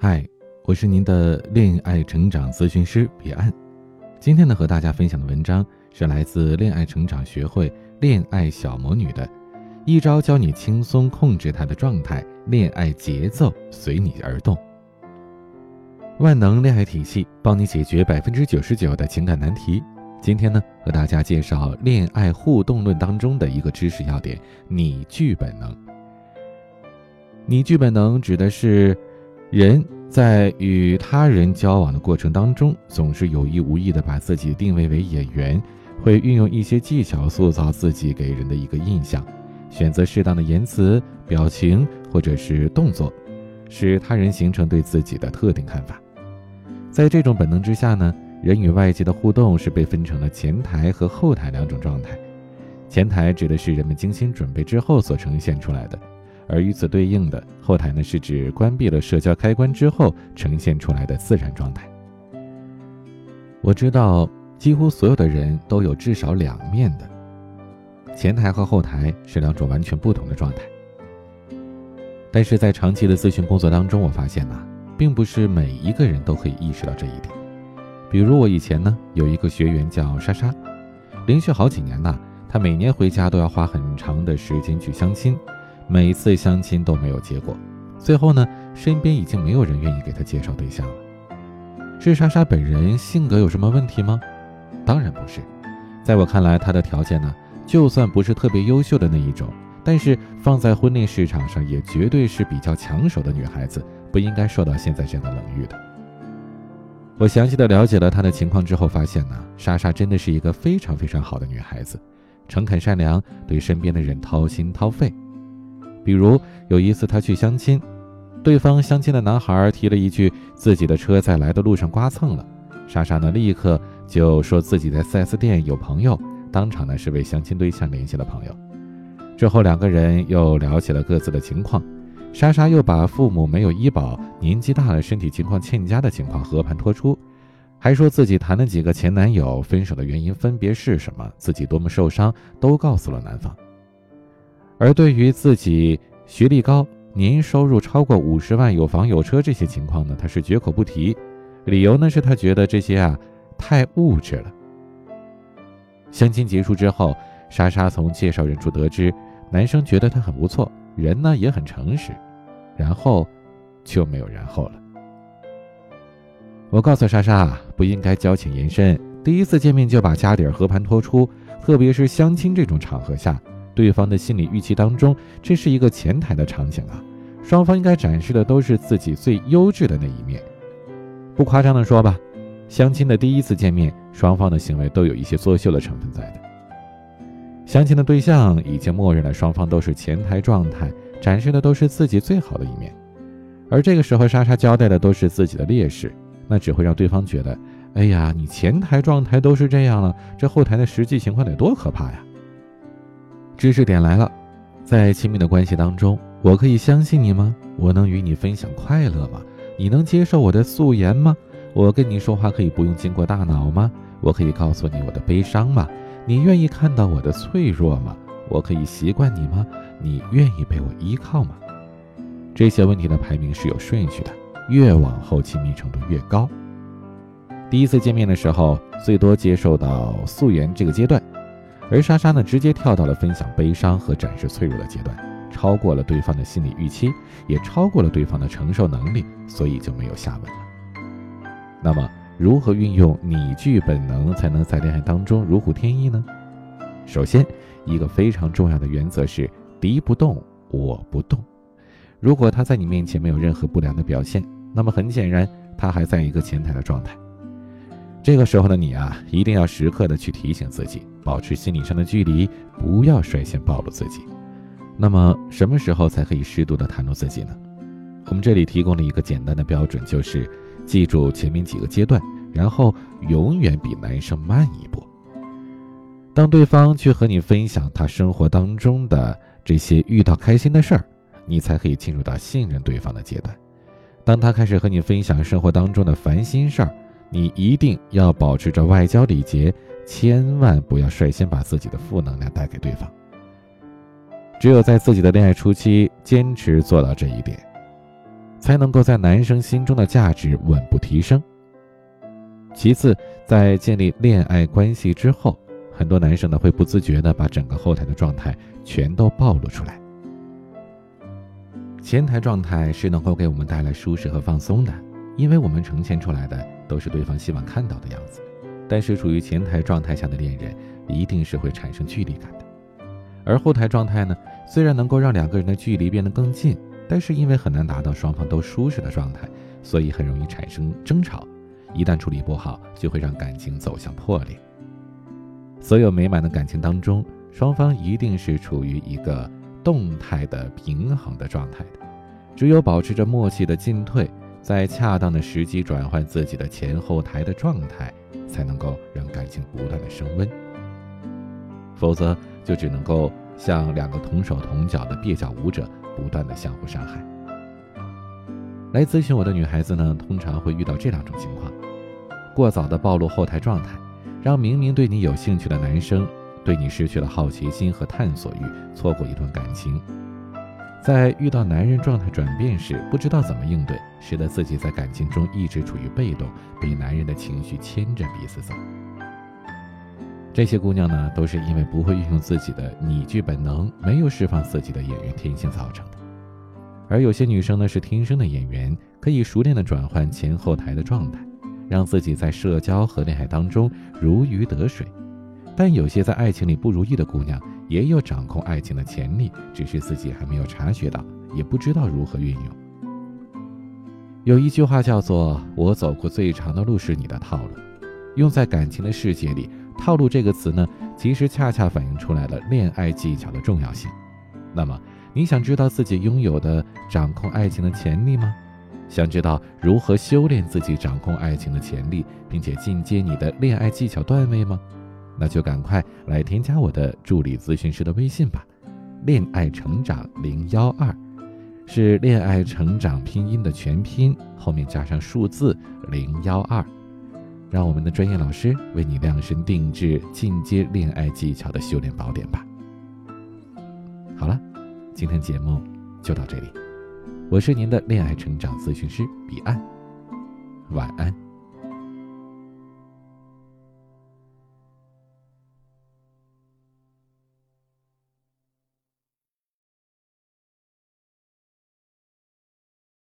嗨，我是您的恋爱成长咨询师彼岸。今天呢，和大家分享的文章是来自恋爱成长学会恋爱小魔女的，一招教你轻松控制她的状态，恋爱节奏随你而动。万能恋爱体系，帮你解决百分之九十九的情感难题。今天呢，和大家介绍恋爱互动论当中的一个知识要点——拟剧本能。拟剧本能指的是。人在与他人交往的过程当中，总是有意无意的把自己定位为演员，会运用一些技巧塑造自己给人的一个印象，选择适当的言辞、表情或者是动作，使他人形成对自己的特定看法。在这种本能之下呢，人与外界的互动是被分成了前台和后台两种状态。前台指的是人们精心准备之后所呈现出来的。而与此对应的后台呢，是指关闭了社交开关之后呈现出来的自然状态。我知道，几乎所有的人都有至少两面的，前台和后台是两种完全不同的状态。但是在长期的咨询工作当中，我发现呢，并不是每一个人都可以意识到这一点。比如我以前呢，有一个学员叫莎莎，连续好几年呢，她每年回家都要花很长的时间去相亲。每一次相亲都没有结果，最后呢，身边已经没有人愿意给他介绍对象了。是莎莎本人性格有什么问题吗？当然不是，在我看来，她的条件呢，就算不是特别优秀的那一种，但是放在婚恋市场上也绝对是比较抢手的女孩子，不应该受到现在这样的冷遇的。我详细的了解了她的情况之后，发现呢，莎莎真的是一个非常非常好的女孩子，诚恳善良，对身边的人掏心掏肺。比如有一次他去相亲，对方相亲的男孩提了一句自己的车在来的路上刮蹭了，莎莎呢立刻就说自己在 4S 店有朋友，当场呢是为相亲对象联系了朋友。之后两个人又聊起了各自的情况，莎莎又把父母没有医保、年纪大了身体情况欠佳的情况和盘托出，还说自己谈了几个前男友，分手的原因分别是什么，自己多么受伤，都告诉了男方。而对于自己学历高、年收入超过五十万、有房有车这些情况呢，他是绝口不提。理由呢是他觉得这些啊太物质了。相亲结束之后，莎莎从介绍人处得知，男生觉得他很不错，人呢也很诚实，然后就没有然后了。我告诉莎莎，不应该交浅言深，第一次见面就把家底儿和盘托出，特别是相亲这种场合下。对方的心理预期当中，这是一个前台的场景啊，双方应该展示的都是自己最优质的那一面。不夸张的说吧，相亲的第一次见面，双方的行为都有一些作秀的成分在的。相亲的对象已经默认了双方都是前台状态，展示的都是自己最好的一面，而这个时候莎莎交代的都是自己的劣势，那只会让对方觉得，哎呀，你前台状态都是这样了，这后台的实际情况得多可怕呀！知识点来了，在亲密的关系当中，我可以相信你吗？我能与你分享快乐吗？你能接受我的素颜吗？我跟你说话可以不用经过大脑吗？我可以告诉你我的悲伤吗？你愿意看到我的脆弱吗？我可以习惯你吗？你愿意被我依靠吗？这些问题的排名是有顺序的，越往后亲密程度越高。第一次见面的时候，最多接受到素颜这个阶段。而莎莎呢，直接跳到了分享悲伤和展示脆弱的阶段，超过了对方的心理预期，也超过了对方的承受能力，所以就没有下文了。那么，如何运用拟剧本能才能在恋爱当中如虎添翼呢？首先，一个非常重要的原则是敌不动我不动。如果他在你面前没有任何不良的表现，那么很显然，他还在一个前台的状态。这个时候的你啊，一定要时刻的去提醒自己，保持心理上的距离，不要率先暴露自己。那么，什么时候才可以适度的袒露自己呢？我们这里提供了一个简单的标准，就是记住前面几个阶段，然后永远比男生慢一步。当对方去和你分享他生活当中的这些遇到开心的事儿，你才可以进入到信任对方的阶段。当他开始和你分享生活当中的烦心事儿，你一定要保持着外交礼节，千万不要率先把自己的负能量带给对方。只有在自己的恋爱初期坚持做到这一点，才能够在男生心中的价值稳步提升。其次，在建立恋爱关系之后，很多男生呢会不自觉的把整个后台的状态全都暴露出来。前台状态是能够给我们带来舒适和放松的，因为我们呈现出来的都是对方希望看到的样子。但是处于前台状态下的恋人，一定是会产生距离感的。而后台状态呢，虽然能够让两个人的距离变得更近，但是因为很难达到双方都舒适的状态，所以很容易产生争吵。一旦处理不好，就会让感情走向破裂。所有美满的感情当中，双方一定是处于一个。动态的平衡的状态的，只有保持着默契的进退，在恰当的时机转换自己的前后台的状态，才能够让感情不断的升温。否则，就只能够像两个同手同脚的蹩脚舞者，不断的相互伤害。来咨询我的女孩子呢，通常会遇到这两种情况：过早的暴露后台状态，让明明对你有兴趣的男生。对你失去了好奇心和探索欲，错过一段感情，在遇到男人状态转变时，不知道怎么应对，使得自己在感情中一直处于被动，被男人的情绪牵着鼻子走。这些姑娘呢，都是因为不会运用自己的拟剧本能，没有释放自己的演员天性造成的。而有些女生呢，是天生的演员，可以熟练的转换前后台的状态，让自己在社交和恋爱当中如鱼得水。但有些在爱情里不如意的姑娘，也有掌控爱情的潜力，只是自己还没有察觉到，也不知道如何运用。有一句话叫做“我走过最长的路是你的套路”，用在感情的世界里，“套路”这个词呢，其实恰恰反映出来了恋爱技巧的重要性。那么，你想知道自己拥有的掌控爱情的潜力吗？想知道如何修炼自己掌控爱情的潜力，并且进阶你的恋爱技巧段位吗？那就赶快来添加我的助理咨询师的微信吧，恋爱成长零幺二，是恋爱成长拼音的全拼，后面加上数字零幺二，让我们的专业老师为你量身定制进阶恋爱技巧的修炼宝典吧。好了，今天节目就到这里，我是您的恋爱成长咨询师彼岸，晚安。